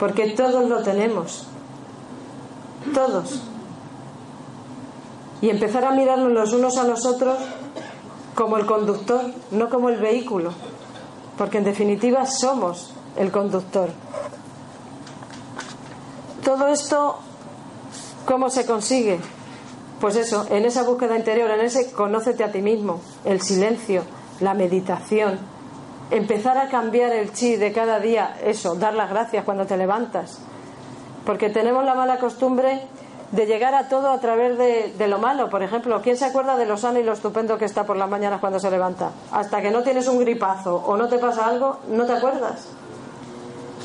porque todos lo tenemos, todos. Y empezar a mirarnos los unos a los otros como el conductor, no como el vehículo porque en definitiva somos el conductor. Todo esto, ¿cómo se consigue? Pues eso, en esa búsqueda interior, en ese conócete a ti mismo, el silencio, la meditación, empezar a cambiar el chi de cada día, eso, dar las gracias cuando te levantas. Porque tenemos la mala costumbre de llegar a todo a través de, lo malo. Por ejemplo, ¿quién se acuerda de lo sano y lo estupendo que está por las mañanas cuando se levanta? Hasta que no tienes un gripazo o no te pasa algo, no te acuerdas.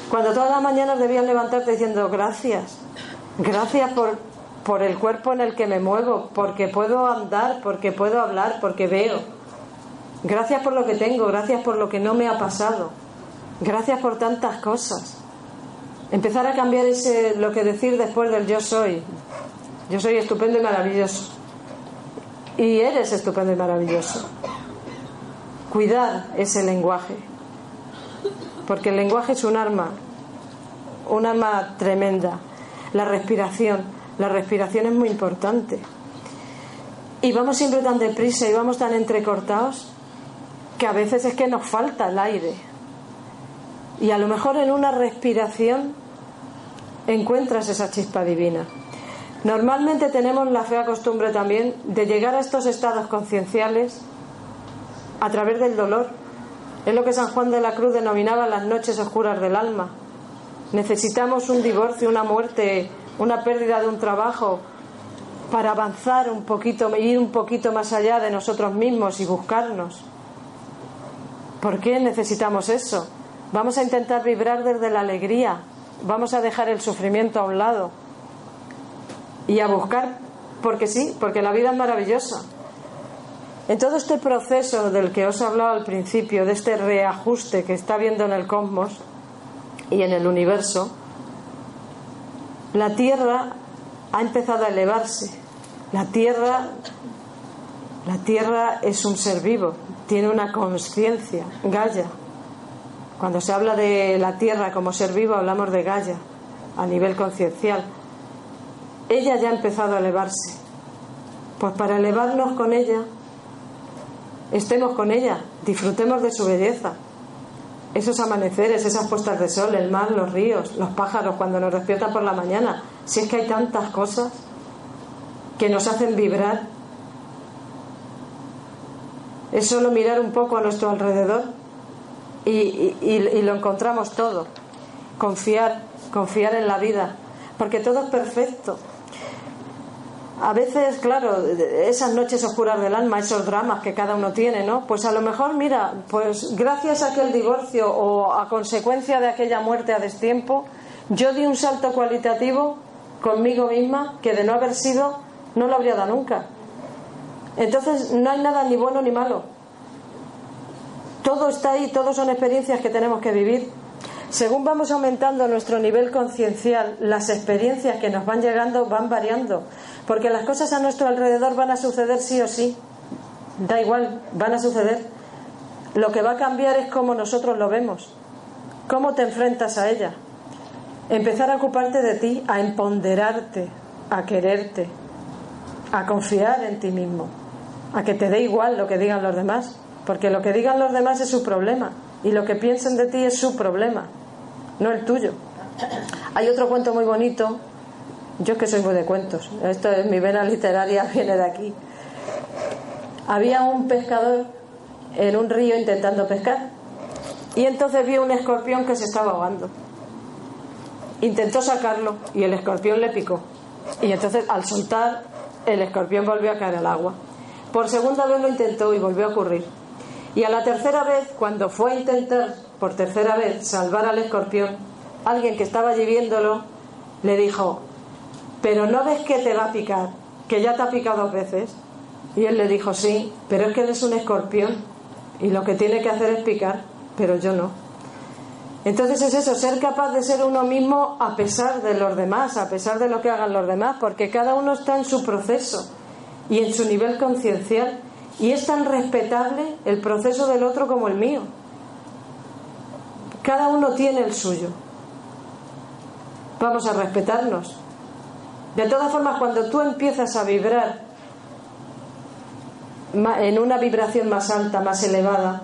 Cuando todas las mañanas debían levantarte diciendo gracias, gracias por, por el cuerpo en el que me muevo, porque puedo andar, porque puedo hablar, porque veo. Gracias por lo que tengo, gracias por lo que no me ha pasado, gracias por tantas cosas. Empezar a cambiar ese, lo que decir después del yo soy. Yo soy estupendo y maravilloso. Y eres estupendo y maravilloso. Cuidar ese lenguaje. Porque el lenguaje es un arma, un arma tremenda. La respiración, la respiración es muy importante. Y vamos siempre tan deprisa y vamos tan entrecortados que a veces es que nos falta el aire. Y a lo mejor en una respiración encuentras esa chispa divina. Normalmente tenemos la fea costumbre también de llegar a estos estados concienciales a través del dolor. Es lo que San Juan de la Cruz denominaba las noches oscuras del alma. Necesitamos un divorcio, una muerte, una pérdida de un trabajo para avanzar un poquito, ir un poquito más allá de nosotros mismos y buscarnos. ¿Por qué necesitamos eso? Vamos a intentar vibrar desde la alegría, vamos a dejar el sufrimiento a un lado y a buscar, porque sí, porque la vida es maravillosa. En todo este proceso del que os he hablado al principio, de este reajuste que está viendo en el cosmos y en el universo, la Tierra ha empezado a elevarse. La Tierra, la Tierra es un ser vivo, tiene una conciencia, Gaia. Cuando se habla de la Tierra como ser vivo, hablamos de Gaia a nivel conciencial. Ella ya ha empezado a elevarse. Pues para elevarnos con ella estemos con ella, disfrutemos de su belleza. Esos amaneceres, esas puestas de sol, el mar, los ríos, los pájaros cuando nos despiertan por la mañana. Si es que hay tantas cosas que nos hacen vibrar. Es solo mirar un poco a nuestro alrededor y, y lo encontramos todo. Confiar, confiar en la vida, porque todo es perfecto a veces, claro, esas noches oscuras del alma, esos dramas que cada uno tiene, ¿no? Pues a lo mejor, mira, pues gracias a aquel divorcio o a consecuencia de aquella muerte a destiempo, yo di un salto cualitativo conmigo misma que de no haber sido no lo habría dado nunca. Entonces no hay nada ni bueno ni malo. Todo está ahí, todo son experiencias que tenemos que vivir. Según vamos aumentando nuestro nivel conciencial, las experiencias que nos van llegando van variando. Porque las cosas a nuestro alrededor van a suceder sí o sí. Da igual, van a suceder. Lo que va a cambiar es cómo nosotros lo vemos. Cómo te enfrentas a ella. Empezar a ocuparte de ti, a empoderarte, a quererte, a confiar en ti mismo, a que te dé igual lo que digan los demás, porque lo que digan los demás es su problema y lo que piensen de ti es su problema, no el tuyo. Hay otro cuento muy bonito yo es que soy muy de cuentos. Esto es mi vena literaria, viene de aquí. Había un pescador en un río intentando pescar y entonces vio un escorpión que se estaba ahogando. Intentó sacarlo y el escorpión le picó. Y entonces al soltar, el escorpión volvió a caer al agua. Por segunda vez lo intentó y volvió a ocurrir. Y a la tercera vez, cuando fue a intentar por tercera vez salvar al escorpión, alguien que estaba allí viéndolo le dijo, pero no ves que te va a picar, que ya te ha picado dos veces. Y él le dijo, sí, pero es que él es un escorpión y lo que tiene que hacer es picar, pero yo no. Entonces es eso, ser capaz de ser uno mismo a pesar de los demás, a pesar de lo que hagan los demás, porque cada uno está en su proceso y en su nivel conciencial y es tan respetable el proceso del otro como el mío. Cada uno tiene el suyo. Vamos a respetarnos. De todas formas, cuando tú empiezas a vibrar en una vibración más alta, más elevada,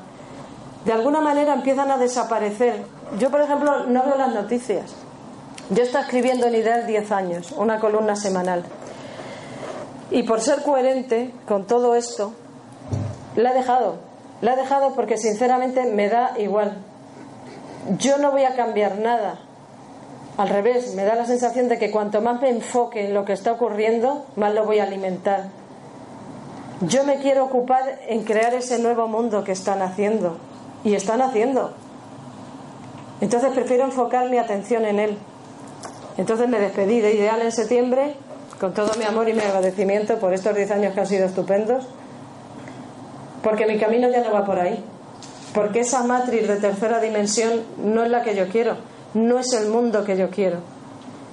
de alguna manera empiezan a desaparecer. Yo, por ejemplo, no veo las noticias. Yo estoy escribiendo en Ideal 10 años, una columna semanal. Y por ser coherente con todo esto, la he dejado. La he dejado porque sinceramente me da igual. Yo no voy a cambiar nada al revés, me da la sensación de que cuanto más me enfoque en lo que está ocurriendo, más lo voy a alimentar. Yo me quiero ocupar en crear ese nuevo mundo que están haciendo. Y están haciendo. Entonces prefiero enfocar mi atención en él. Entonces me despedí de Ideal en septiembre con todo mi amor y mi agradecimiento por estos 10 años que han sido estupendos. Porque mi camino ya no va por ahí. Porque esa matriz de tercera dimensión no es la que yo quiero no es el mundo que yo quiero.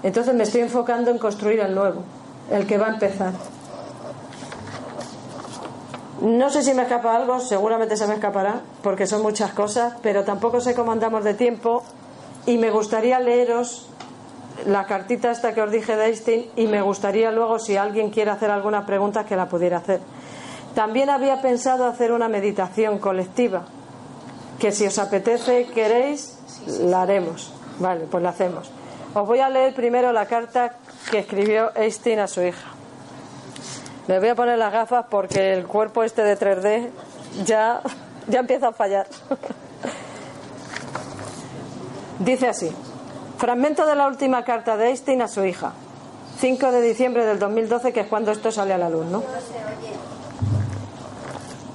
Entonces me estoy enfocando en construir el nuevo, el que va a empezar. No sé si me escapa algo, seguramente se me escapará, porque son muchas cosas, pero tampoco sé cómo andamos de tiempo y me gustaría leeros la cartita esta que os dije de Einstein y me gustaría luego, si alguien quiere hacer alguna pregunta, que la pudiera hacer. También había pensado hacer una meditación colectiva, que si os apetece, queréis, la haremos. Vale, pues lo hacemos. Os voy a leer primero la carta que escribió Einstein a su hija. Me voy a poner las gafas porque el cuerpo este de 3D ya, ya empieza a fallar. Dice así. Fragmento de la última carta de Einstein a su hija. 5 de diciembre del 2012, que es cuando esto sale a la luz, ¿no?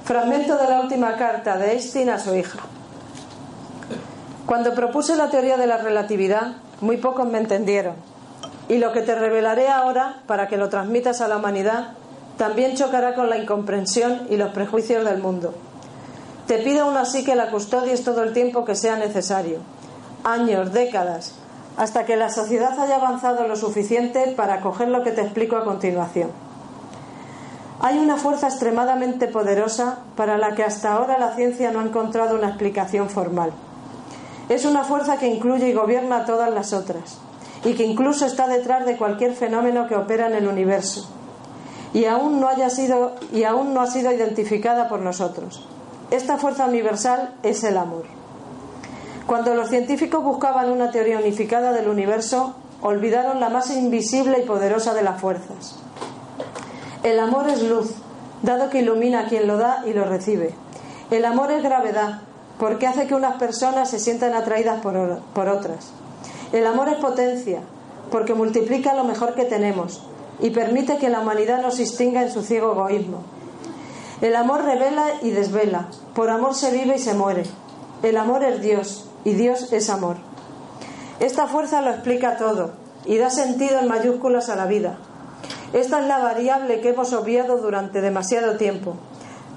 Fragmento de la última carta de Einstein a su hija. Cuando propuse la teoría de la relatividad, muy pocos me entendieron. Y lo que te revelaré ahora, para que lo transmitas a la humanidad, también chocará con la incomprensión y los prejuicios del mundo. Te pido aún así que la custodies todo el tiempo que sea necesario, años, décadas, hasta que la sociedad haya avanzado lo suficiente para coger lo que te explico a continuación. Hay una fuerza extremadamente poderosa para la que hasta ahora la ciencia no ha encontrado una explicación formal. Es una fuerza que incluye y gobierna a todas las otras, y que incluso está detrás de cualquier fenómeno que opera en el universo, y aún no, haya sido, y aún no ha sido identificada por nosotros. Esta fuerza universal es el amor. Cuando los científicos buscaban una teoría unificada del universo, olvidaron la más invisible y poderosa de las fuerzas. El amor es luz, dado que ilumina a quien lo da y lo recibe. El amor es gravedad, porque hace que unas personas se sientan atraídas por, por otras. El amor es potencia, porque multiplica lo mejor que tenemos y permite que la humanidad no se extinga en su ciego egoísmo. El amor revela y desvela, por amor se vive y se muere. El amor es Dios y Dios es amor. Esta fuerza lo explica todo y da sentido en mayúsculas a la vida. Esta es la variable que hemos obviado durante demasiado tiempo,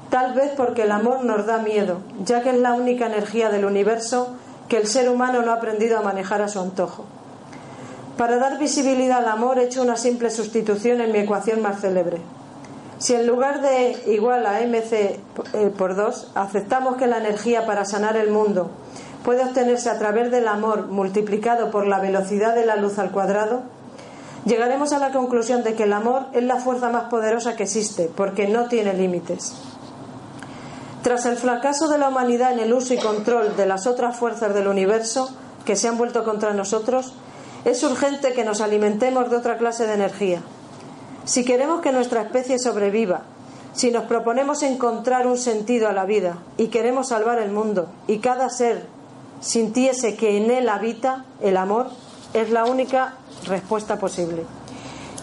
tal vez porque el amor nos da miedo, ya que es la única energía del universo que el ser humano no ha aprendido a manejar a su antojo. Para dar visibilidad al amor he hecho una simple sustitución en mi ecuación más célebre. Si en lugar de igual a mc eh, por 2 aceptamos que la energía para sanar el mundo puede obtenerse a través del amor multiplicado por la velocidad de la luz al cuadrado, llegaremos a la conclusión de que el amor es la fuerza más poderosa que existe, porque no tiene límites. Tras el fracaso de la humanidad en el uso y control de las otras fuerzas del universo que se han vuelto contra nosotros, es urgente que nos alimentemos de otra clase de energía. Si queremos que nuestra especie sobreviva, si nos proponemos encontrar un sentido a la vida y queremos salvar el mundo y cada ser sintiese que en él habita el amor, es la única respuesta posible.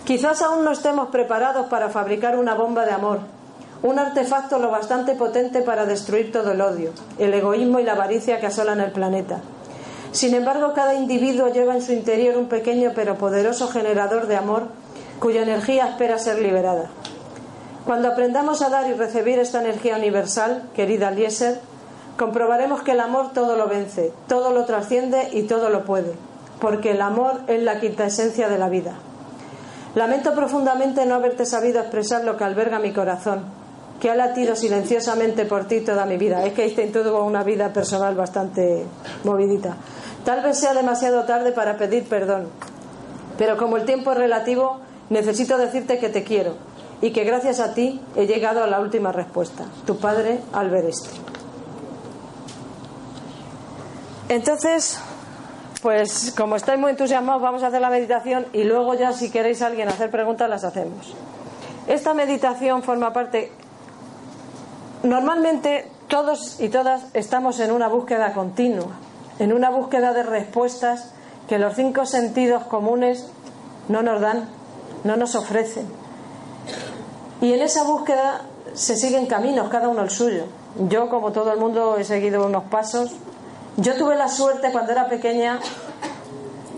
Quizás aún no estemos preparados para fabricar una bomba de amor, un artefacto lo bastante potente para destruir todo el odio, el egoísmo y la avaricia que asolan el planeta. Sin embargo, cada individuo lleva en su interior un pequeño pero poderoso generador de amor cuya energía espera ser liberada. Cuando aprendamos a dar y recibir esta energía universal, querida Eliezer, comprobaremos que el amor todo lo vence, todo lo trasciende y todo lo puede, porque el amor es la quinta esencia de la vida. Lamento profundamente no haberte sabido expresar lo que alberga mi corazón, que ha latido silenciosamente por ti toda mi vida. Es que Einstein tuvo una vida personal bastante movidita. Tal vez sea demasiado tarde para pedir perdón, pero como el tiempo es relativo, necesito decirte que te quiero y que gracias a ti he llegado a la última respuesta. Tu padre, Albert Einstein. Entonces, pues como estáis muy entusiasmados, vamos a hacer la meditación y luego ya si queréis alguien hacer preguntas las hacemos. Esta meditación forma parte... Normalmente todos y todas estamos en una búsqueda continua, en una búsqueda de respuestas que los cinco sentidos comunes no nos dan, no nos ofrecen. Y en esa búsqueda se siguen caminos, cada uno el suyo. Yo, como todo el mundo, he seguido unos pasos yo tuve la suerte cuando era pequeña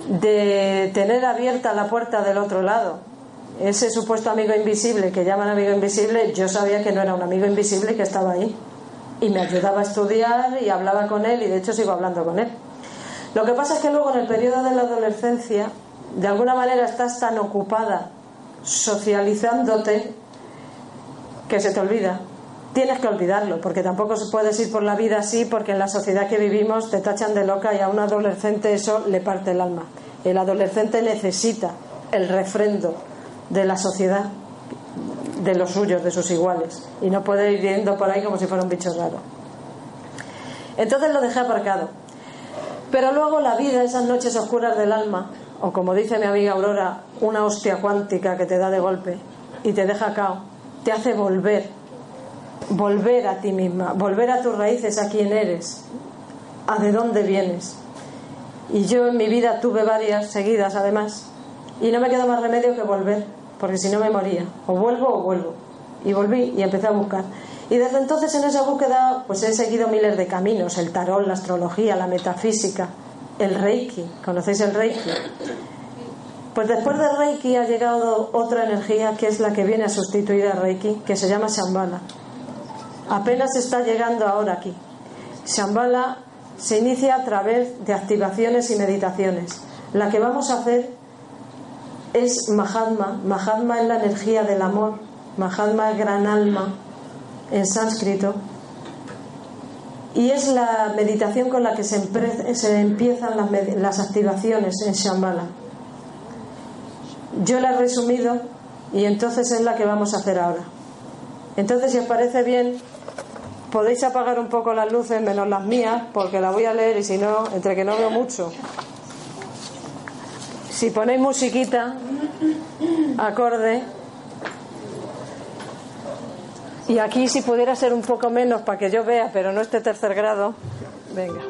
de tener abierta la puerta del otro lado. Ese supuesto amigo invisible que llaman amigo invisible, yo sabía que no era un amigo invisible que estaba ahí. Y me ayudaba a estudiar y hablaba con él y de hecho sigo hablando con él. Lo que pasa es que luego en el periodo de la adolescencia, de alguna manera estás tan ocupada socializándote que se te olvida tienes que olvidarlo, porque tampoco puedes ir por la vida así, porque en la sociedad que vivimos te tachan de loca y a un adolescente eso le parte el alma. El adolescente necesita el refrendo de la sociedad, de los suyos, de sus iguales, y no puede ir yendo por ahí como si fuera un bicho raro. Entonces lo dejé aparcado. Pero luego la vida, esas noches oscuras del alma, o como dice mi amiga Aurora, una hostia cuántica que te da de golpe y te deja cao, te hace volver volver a ti misma, volver a tus raíces, a quién eres, a de dónde vienes. Y yo en mi vida tuve varias seguidas además. Y no me quedó más remedio que volver, porque si no me moría. O vuelvo o vuelvo. Y volví y empecé a buscar. Y desde entonces en esa búsqueda pues he seguido miles de caminos, el tarot, la astrología, la metafísica, el reiki. ¿Conocéis el reiki? Pues después del reiki ha llegado otra energía que es la que viene a sustituir al reiki, que se llama Shambhala. Apenas está llegando ahora aquí. Shambhala se inicia a través de activaciones y meditaciones. La que vamos a hacer es Mahatma. Mahatma es la energía del amor. Mahatma es gran alma en sánscrito. Y es la meditación con la que se, empiezan las, las activaciones en Shambhala. Yo la he resumido y entonces es la que vamos a hacer ahora. Entonces, si os parece bien, podéis apagar un poco las luces, menos las mías, porque la voy a leer y si no, entre que no veo mucho. Si ponéis musiquita, acorde. Y aquí si pudiera ser un poco menos para que yo vea, pero no esté tercer grado. Venga.